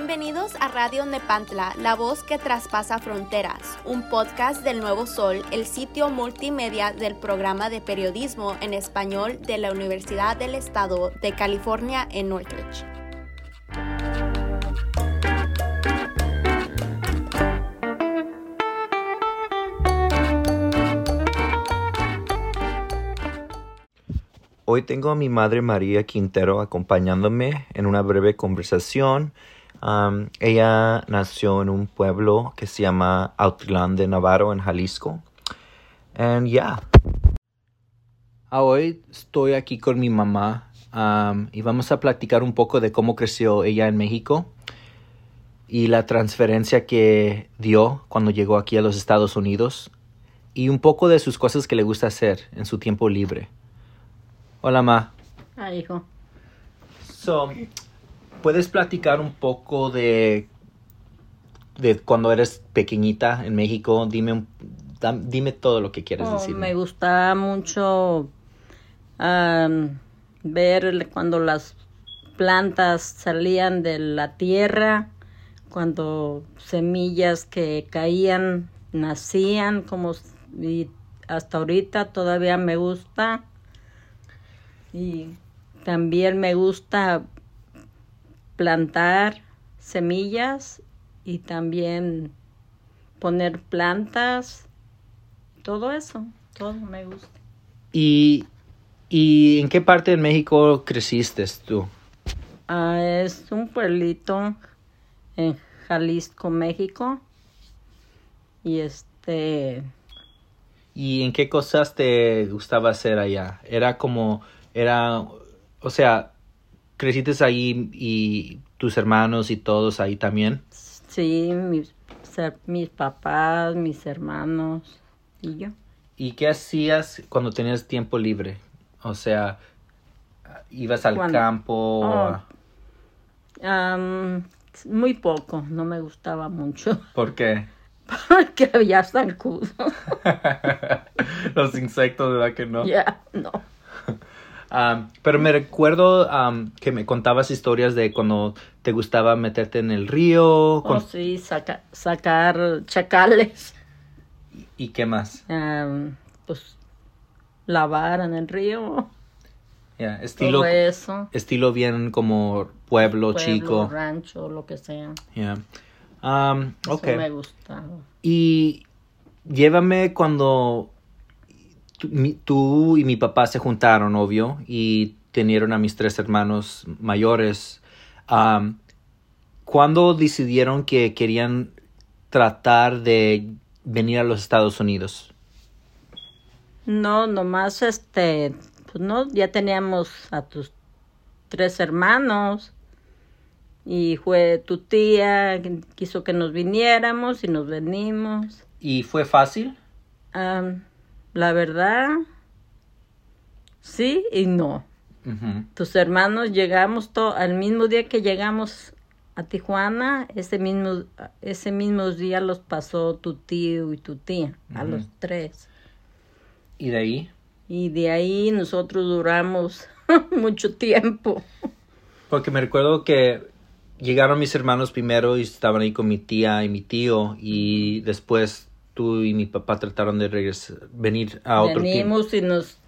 Bienvenidos a Radio Nepantla, la voz que traspasa fronteras, un podcast del Nuevo Sol, el sitio multimedia del programa de periodismo en español de la Universidad del Estado de California en Northridge. Hoy tengo a mi madre María Quintero acompañándome en una breve conversación. Um, ella nació en un pueblo que se llama Autlán de Navarro, en Jalisco. And yeah. Ah, hoy estoy aquí con mi mamá um, y vamos a platicar un poco de cómo creció ella en México y la transferencia que dio cuando llegó aquí a los Estados Unidos y un poco de sus cosas que le gusta hacer en su tiempo libre. Hola, Ma. Ah, hijo. So, ¿puedes platicar un poco de, de cuando eres pequeñita en México? Dime, un- dime todo lo que quieres Oh, decir. me gustaba mucho ver cuando las plantas salían de la tierra, cuando semillas que caían nacían, como y hasta ahorita todavía me gusta. Y también me gusta plantar semillas y también poner plantas, todo eso, todo me gusta. ¿Y, ¿Y en qué parte de México creciste tú? Ah, es un pueblito en Jalisco, México. Y este, ¿Y en qué cosas te gustaba hacer allá? Era como, era, o sea, creciste ahí y tus hermanos y todos ahí también. sí, mis, mis papás, mis hermanos y yo. ¿Y qué hacías cuando tenías tiempo libre? O sea, ibas al Cuando- campo. Oh. Am, muy poco, no me gustaba mucho, ¿Por qué? porque había zancudo. Los insectos, ¿verdad que no? ya, no. Um, pero me recuerdo um, que me contabas historias de cuando te gustaba meterte en el río. Oh, con- sí, saca- sacar chacales. ¿Y qué más? Pues lavar en el río, Ya, estilo, todo eso. estilo bien como pueblo, pueblo, chico. rancho, lo que sea. Ya. Um, Eso me gustaba. Y llévame cuando tú, y mi papá se juntaron, obvio, y tenieron a mis tres hermanos mayores. Am, ¿Cuándo decidieron que querían tratar de venir a los Estados Unidos? No, nomás este, pues no, ya teníamos a tus tres hermanos y fue tu tía que quiso que nos viniéramos y nos venimos. ¿Y fue fácil? La verdad, sí y no. Tus hermanos llegamos to- al mismo día que llegamos a Tijuana, ese mismo, ese mismo día los pasó tu tío y tu tía, a los tres. ¿Y de ahí? Y de ahí nosotros duramos mucho tiempo. Porque me recuerdo que llegaron mis hermanos primero y estaban ahí con mi tía y mi tío y después tú y mi papá trataron de regresar, venir a otro tiempo. Venimos y nos,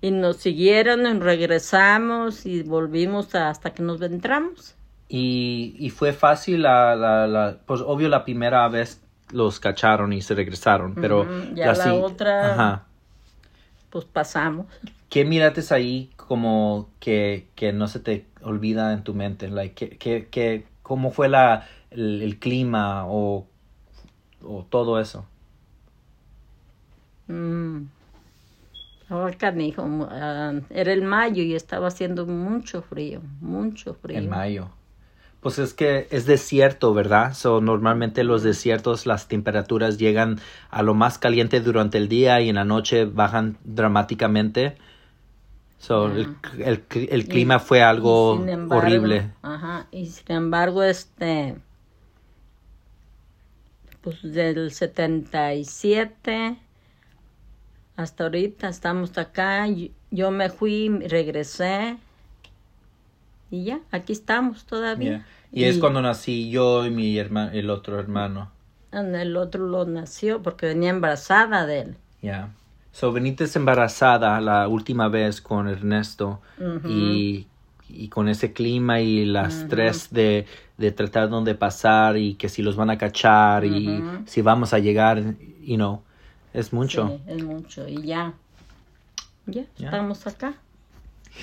y nos siguieron, y regresamos y volvimos hasta que nos entramos. Y, y fue fácil, la, la, la, pues obvio la primera vez los cacharon y se regresaron, pero ya la otra- Ajá. Pues pasamos. ¿Qué mirates ahí como que, que no se te olvida en tu mente? Like, ¿qué, qué, qué- ¿Cómo fue la, el, el clima o, o todo eso? Mm. Oh, canijo, mu- ah, era el mayo y estaba haciendo mucho frío, mucho frío. En mayo. Pues es que es desierto, ¿verdad? So, normalmente los desiertos las temperaturas llegan a lo más caliente durante el día y en la noche bajan dramáticamente. So, el, el- el clima fue algo Y embargo- horrible. Ajá, y sin embargo, este, pues del 77 hasta ahorita estamos acá. Yo, yo me fui, regresé y ya, aquí estamos todavía. Yeah. Y, es cuando nací yo y mi hermano, el otro hermano. El otro lo nació porque venía embarazada de él. Ya. So, veniste embarazada la última vez con Ernesto y, y, con ese clima y las estrés de, de tratar dónde pasar y que si los van a cachar y si vamos a llegar, you know, es mucho. Sí, es mucho. Y ya, ya, estamos acá.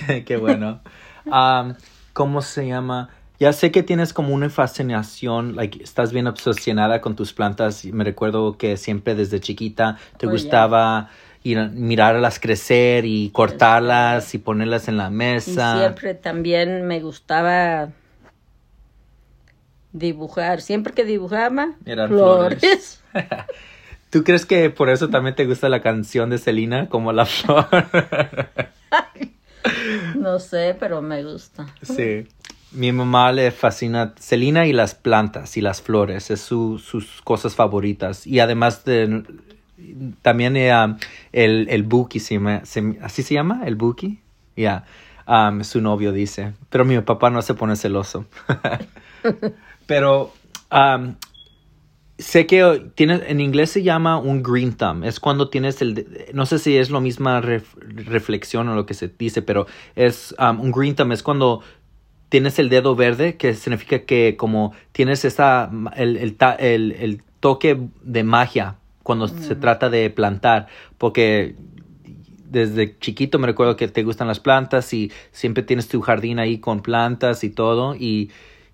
Qué bueno. um, ¿Cómo se llama? Ya sé que tienes como una fascinación, like, estás bien obsesionada con tus plantas. Me recuerdo que siempre desde chiquita te oh, gustaba ir mirarlas crecer y cortarlas y ponerlas en la mesa. Y siempre también me gustaba dibujar. Siempre que dibujaba, Eran flores. ¿Tú crees que por eso también te gusta la canción de Selena como la flor? no sé, pero me gusta. Sí. Mi mamá le fascina Selena y las plantas y las flores, es su, sus cosas favoritas. Y además de, también eh, um, el, el Buki, se ¿así se llama? ¿El Buki? Ya, um, su novio dice. Pero mi papá no se pone celoso. Pero um, sé que tienes, en inglés se llama un green thumb. Es cuando tienes el, no sé si es lo misma reflexión o lo que se dice, pero es un green thumb es cuando tienes el dedo verde, que significa que como tienes esa, el, el, el, toque de magia cuando se trata de plantar, porque desde chiquito me recuerdo que te gustan las plantas y siempre tienes tu jardín ahí con plantas y todo y,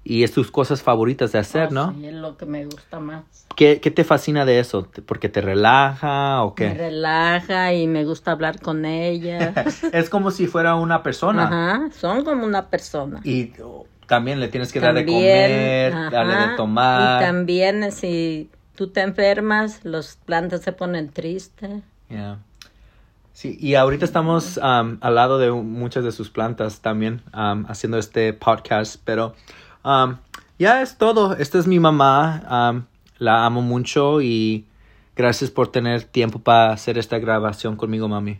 y es tus cosas favoritas de hacer, oh, ¿no? Sí, es lo que me gusta más. ¿Qué, ¿Qué, te fascina de eso? ¿Porque te relaja o qué? Me relaja y me gusta hablar con ella. es como si fuera una persona. Ajá, son como una persona. Y también le tienes que dar de comer, darle de tomar. Y también si tú te enfermas, las plantas se ponen tristes. Yeah. Sí, y ahorita estamos um, al lado de muchas de sus plantas también um, haciendo este podcast, pero um, ya es todo. Esta es mi mamá la amo mucho y gracias por tener tiempo para hacer esta grabación conmigo, mami.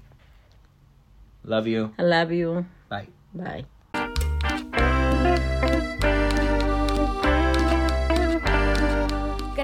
Love you. I love you. Bye. Bye.